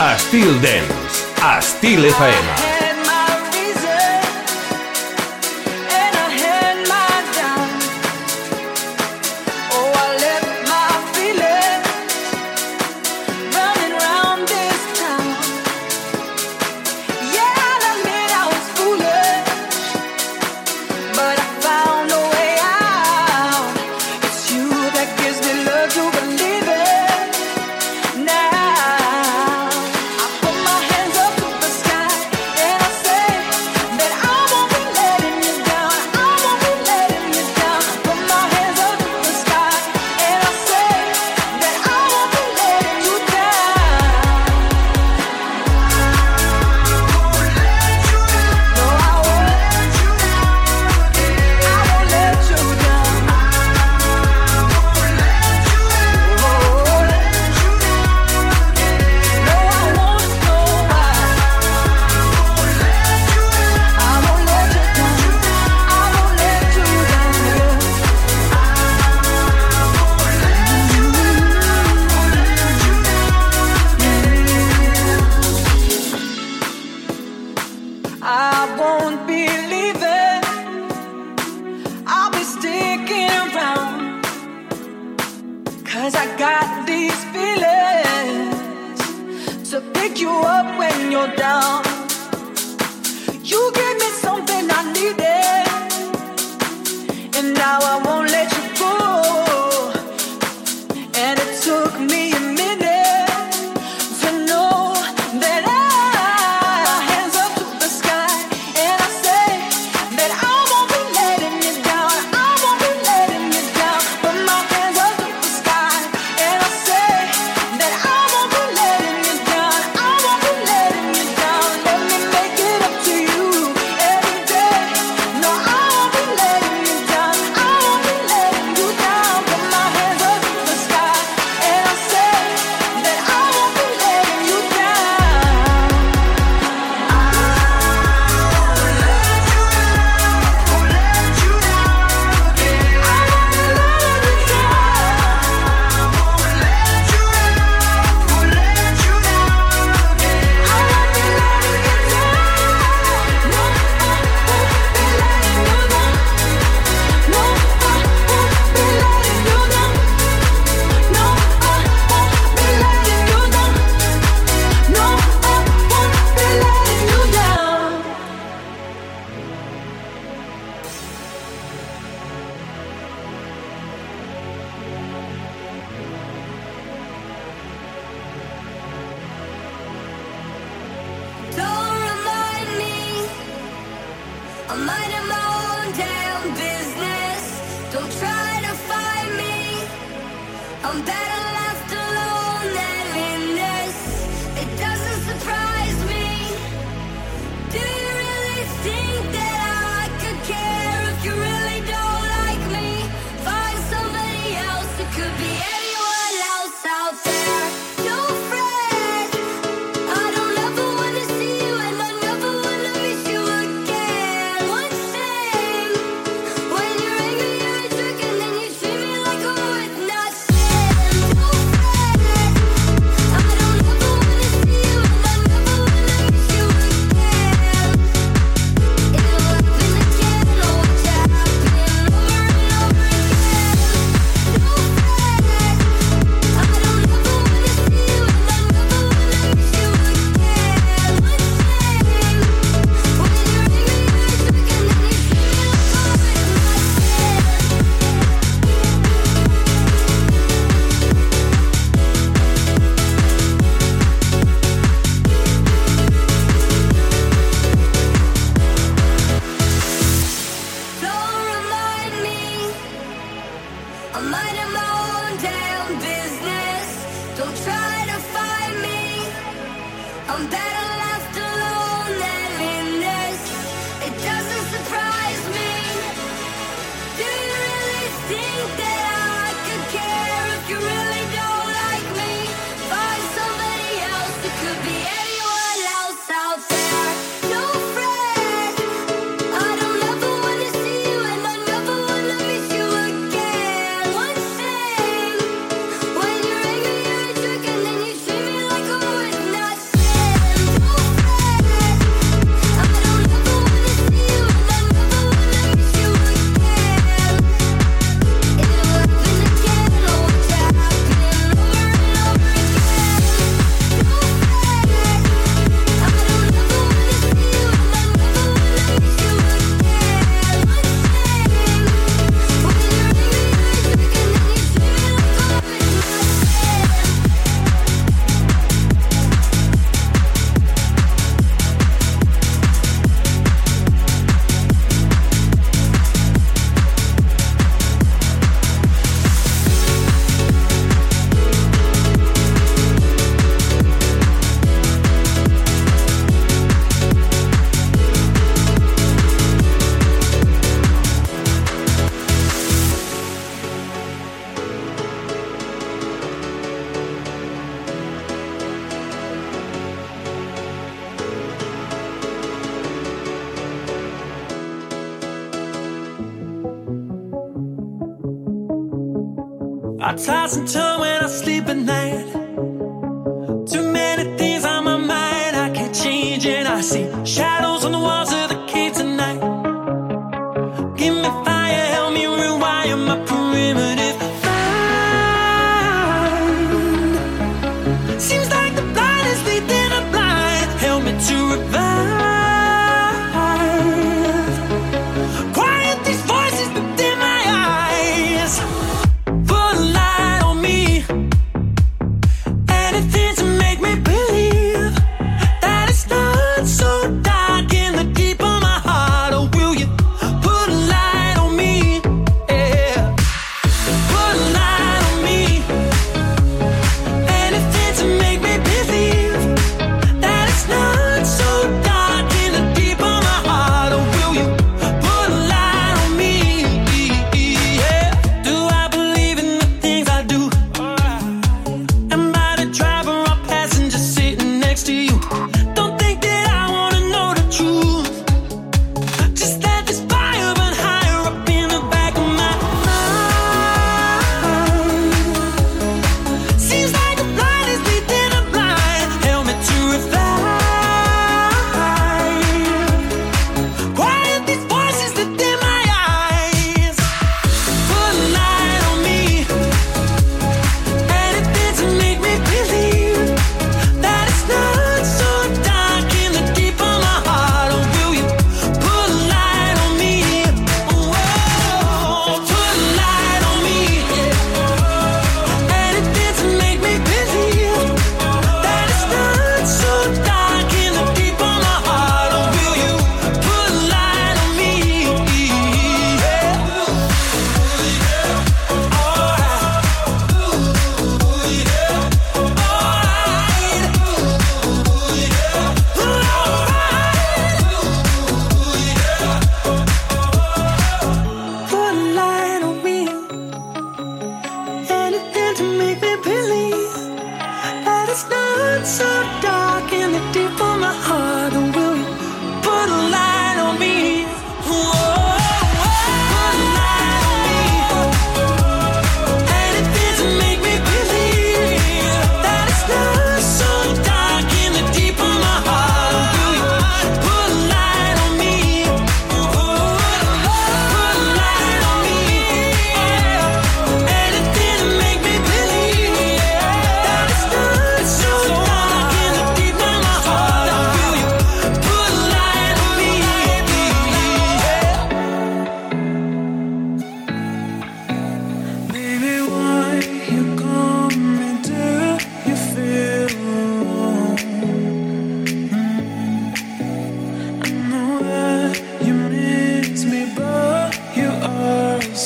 Estil Dance, Estil FM.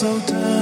so done.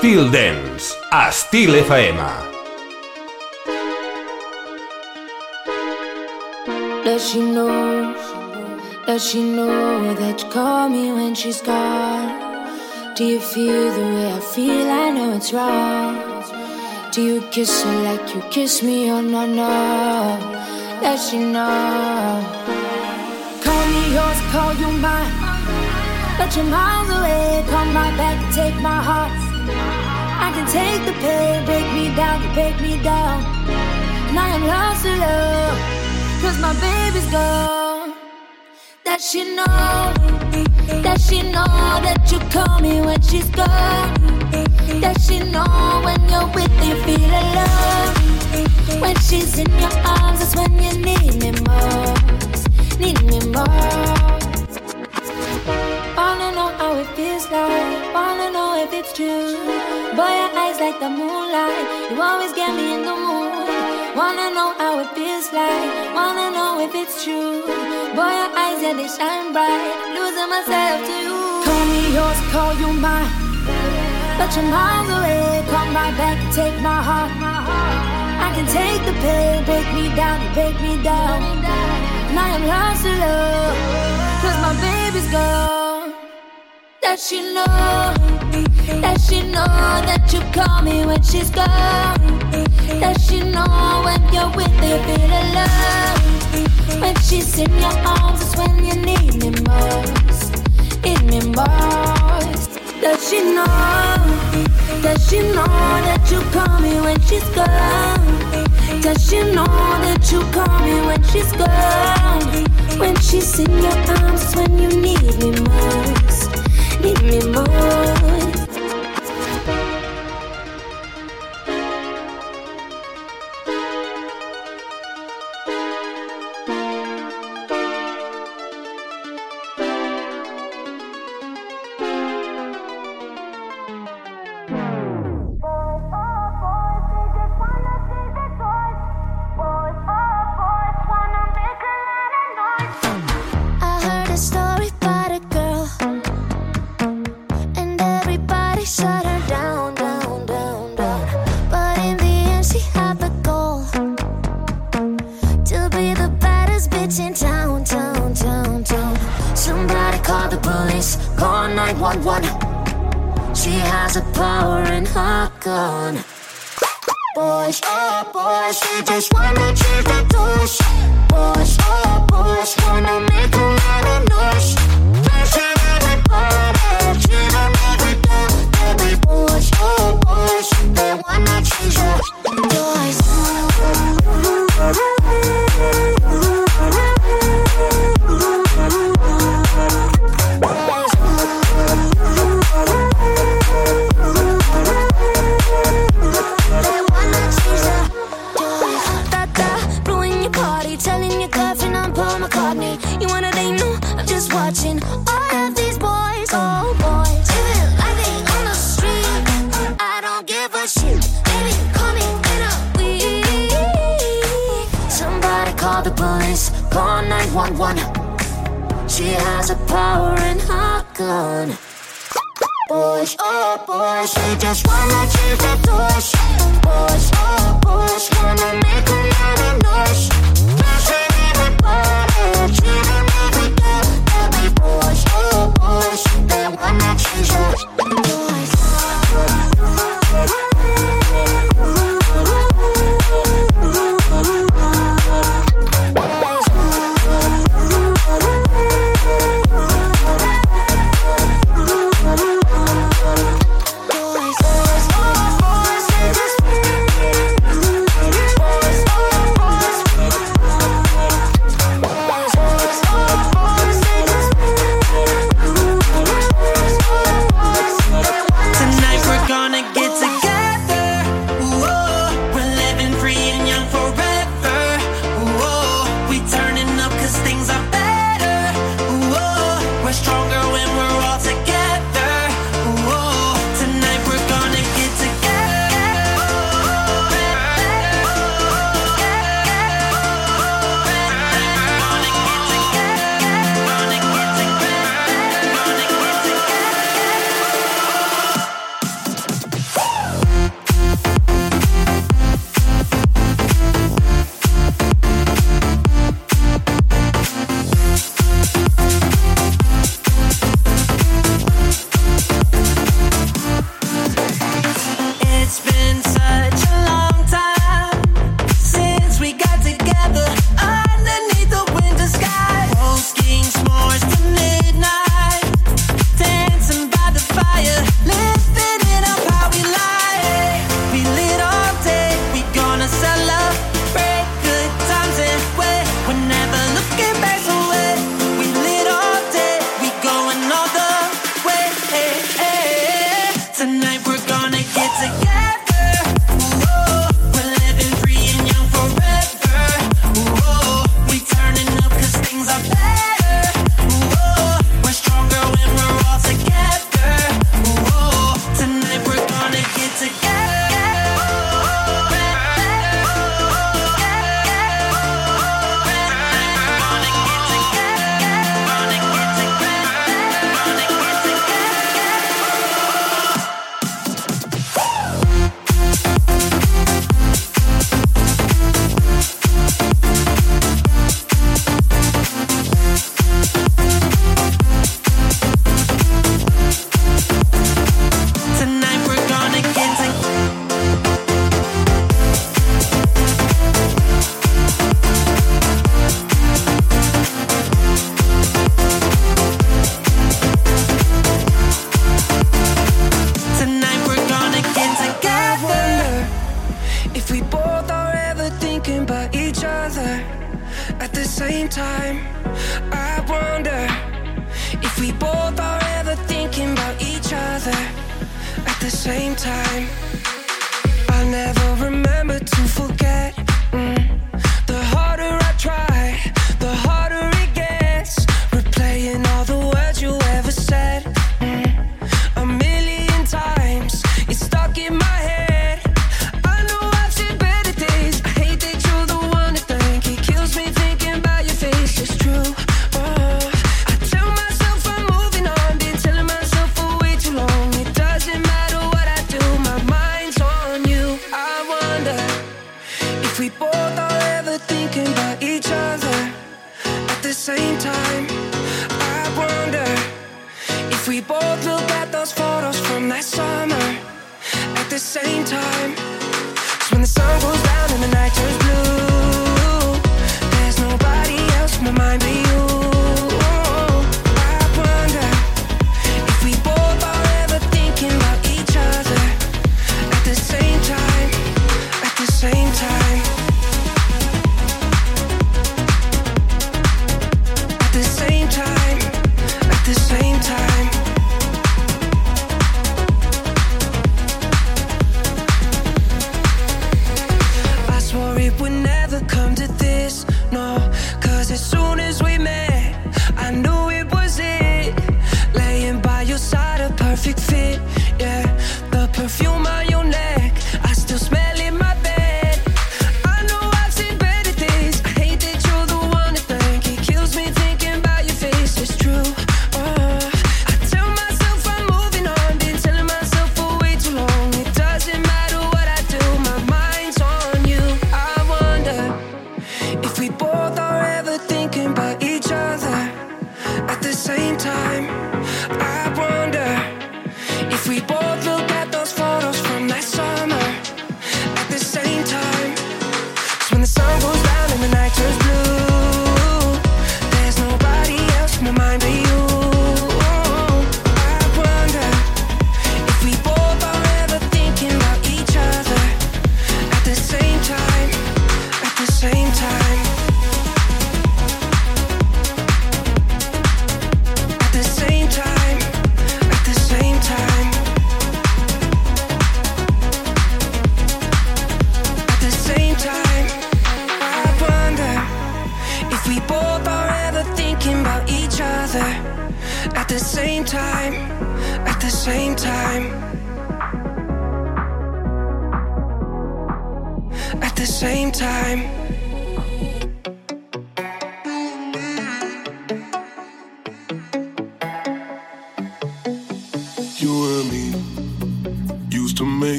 Styl Dance, Styl FM. Does she know? Does she know that you call me when she's gone? Do you feel the way I feel? I know it's wrong. Do you kiss her like you kiss me? Oh no no. Does she know? Call me yours, call you mine. Let you're miles away. Come right back take my heart. I can take the pain, break me down, break me down. And I am lost to love, cause my baby's gone. That she know, that she know that you call me when she's gone. That she know when you're with me, feel alone. When she's in your arms, that's when you need me most, need me most. It feels like, wanna know if it's true. Boy, your eyes like the moonlight. You always get me in the mood. Wanna know how it feels like. Wanna know if it's true. Boy, your eyes, yeah, they shine bright. Losing myself to you. Call me yours, call you mine. But you're miles away. Come right back take my heart. I can take the pain, break me down, break me down. And I am lost to love. Cause my baby's gone. That she know does she know that you call me when she's gone? Does she know when you're with me, feel alone? When she's in your arms, it's when you need me most, need me most. Does she know? Does she know that you call me when she's gone? Does she know that you call me when she's gone? When she's in your arms, when you need me most, need me all of these boys, oh boys, living like they the street. I don't give a shit. Baby, call me in a week. Somebody call the police. Call 911. She has a power in her gun. Boys, oh boys, she just wanna change the doors. Boys, oh boys, wanna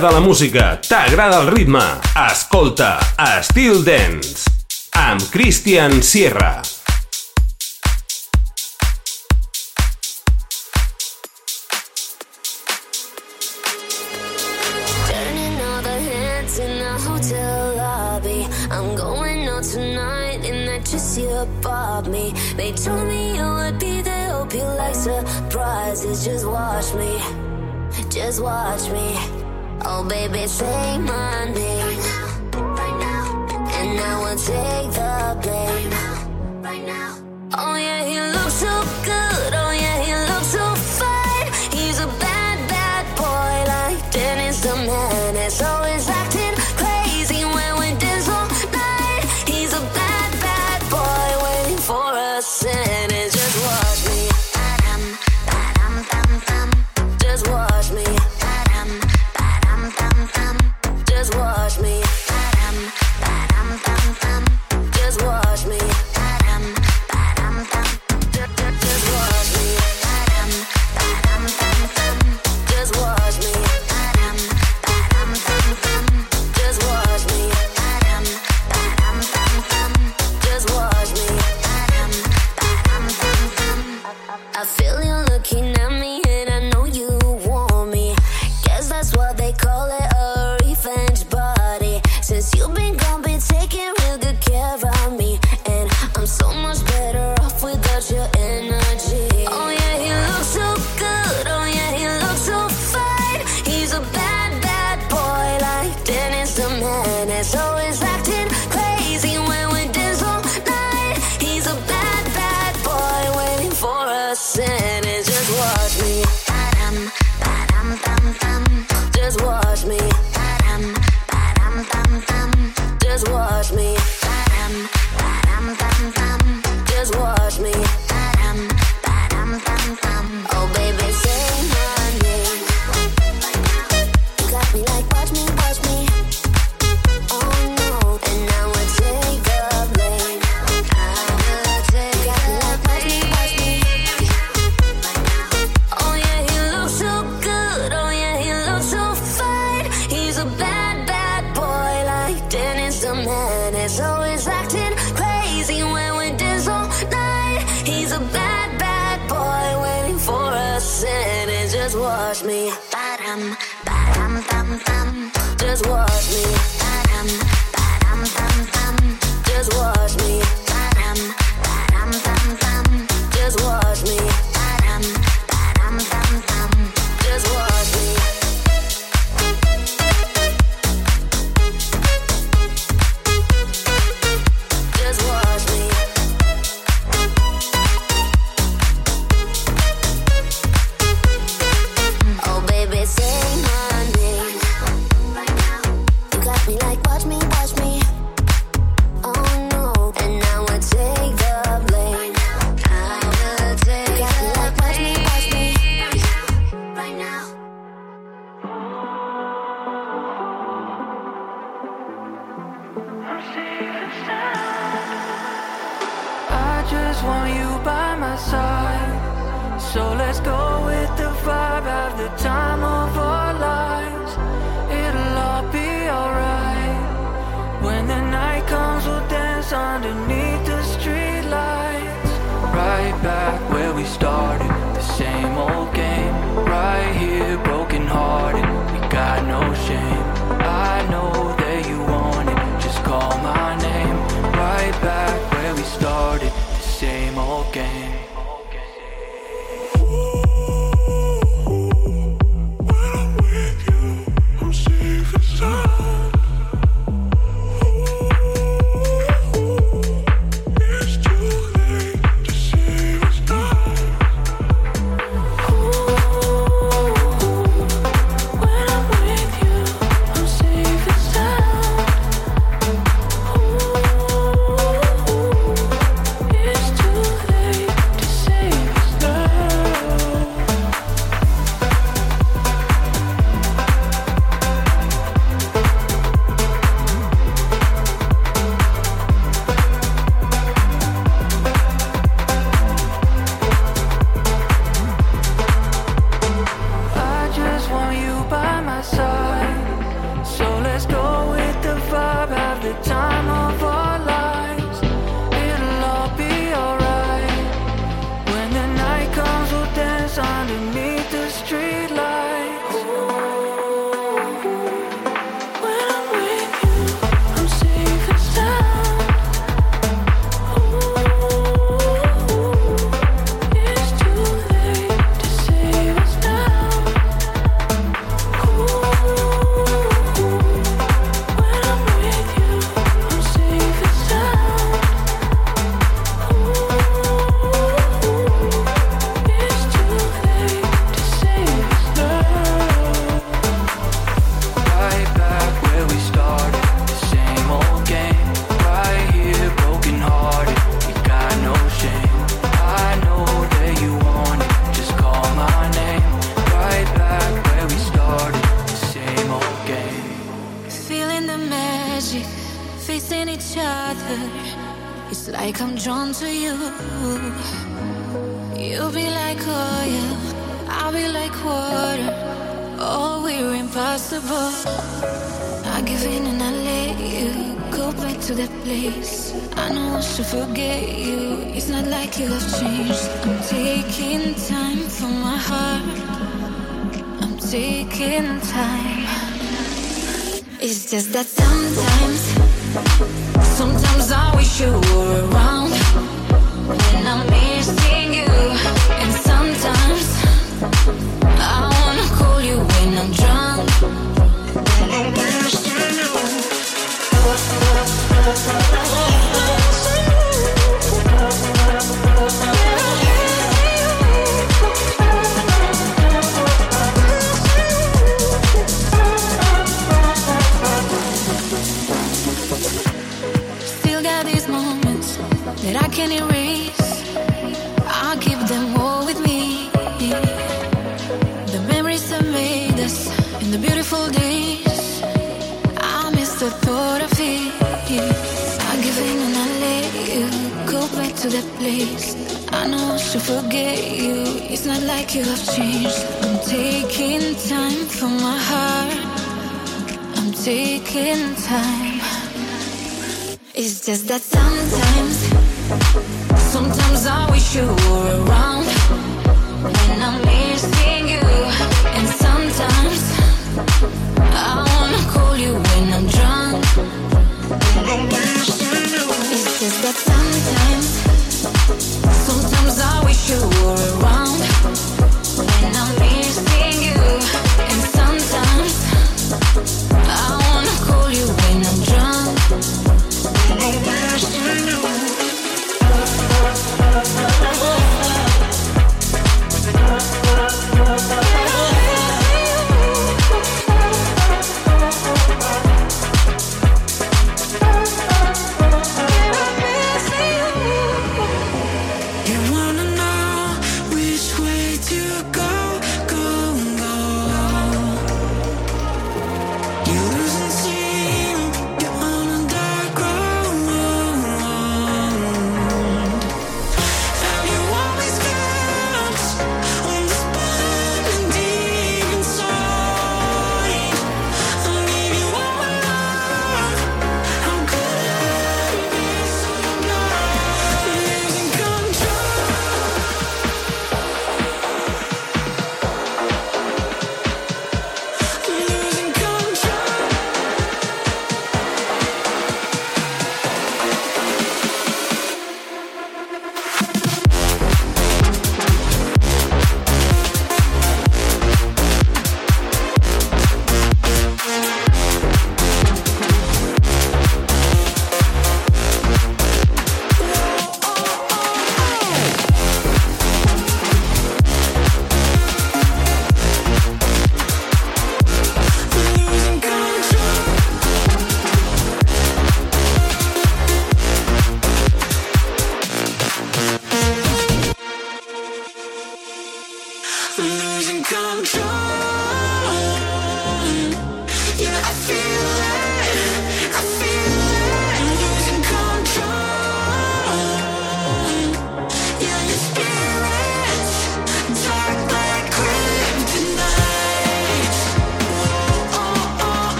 T'agrada la música, t'agrada el ritme. Escolta Estil Dance amb Christian Sierra. Me. They told me you would be there. Hope you like surprises. Just watch me. Just watch me. Oh, baby, say my name. Right now, right now. And I will take the blame. Right now, right now. Oh, yeah, he looks so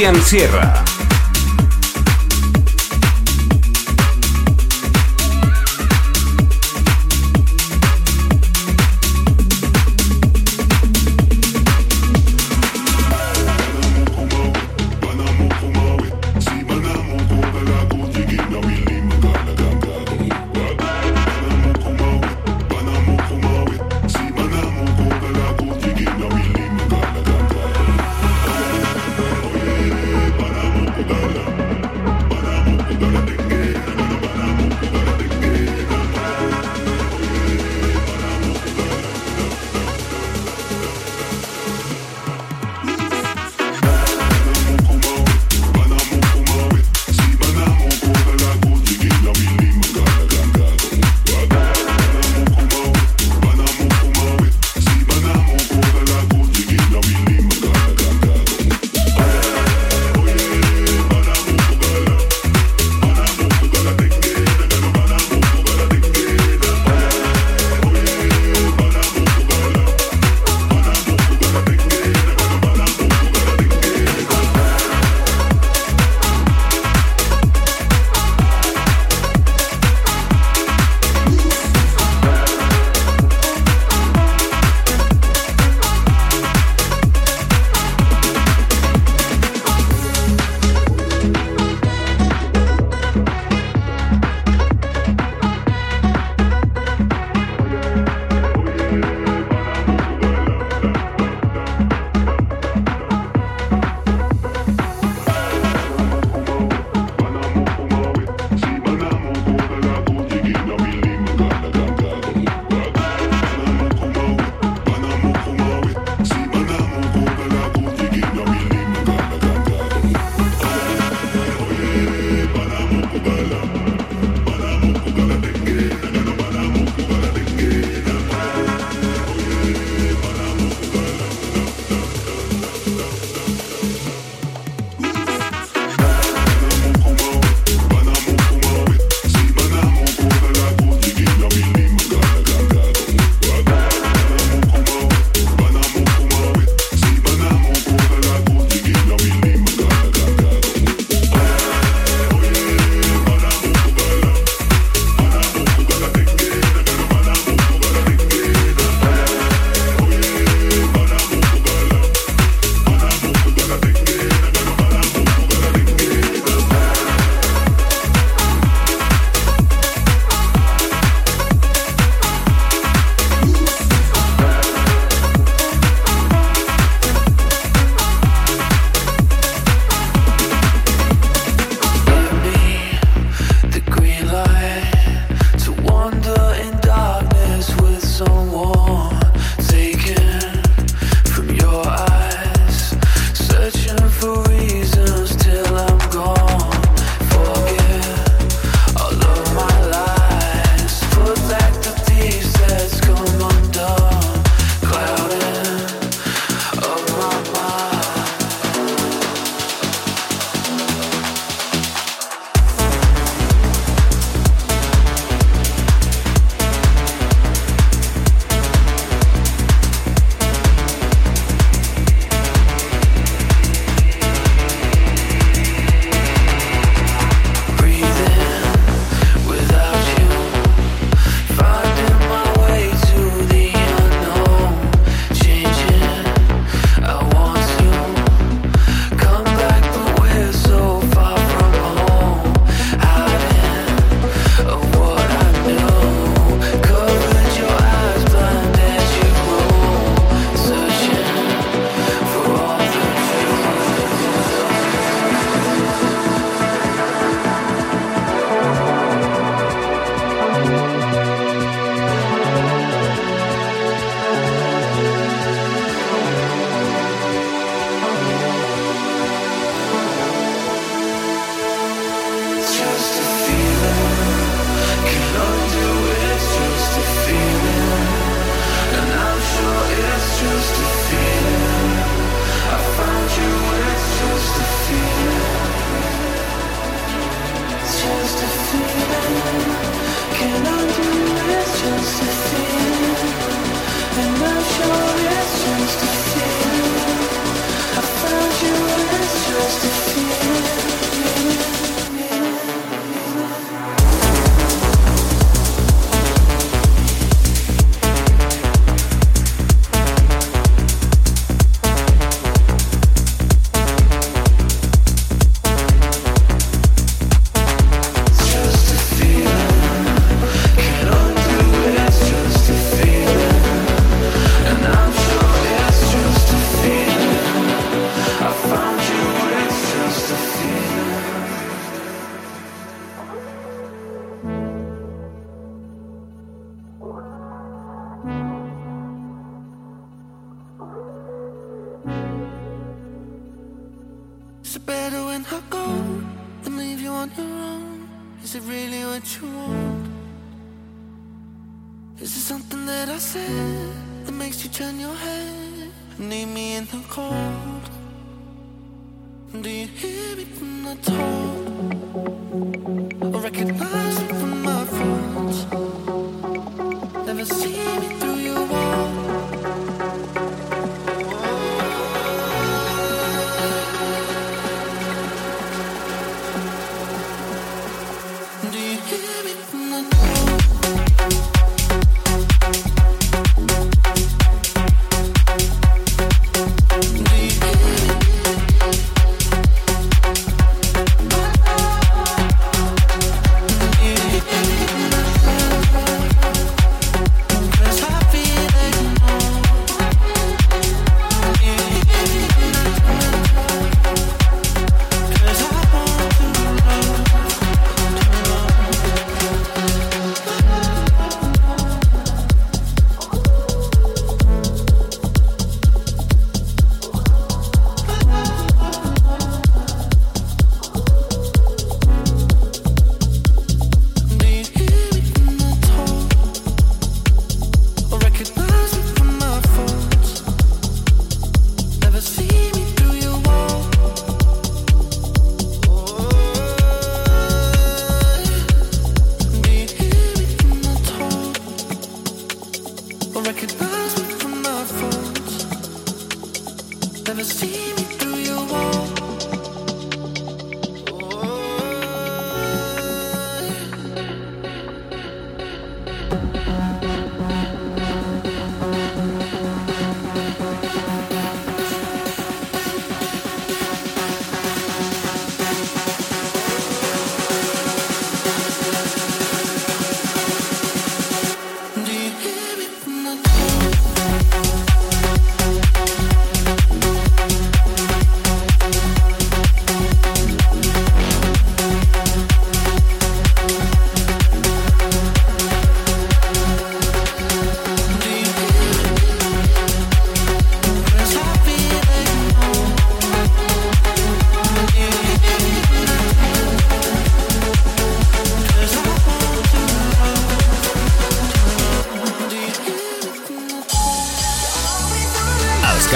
Cristian Sierra.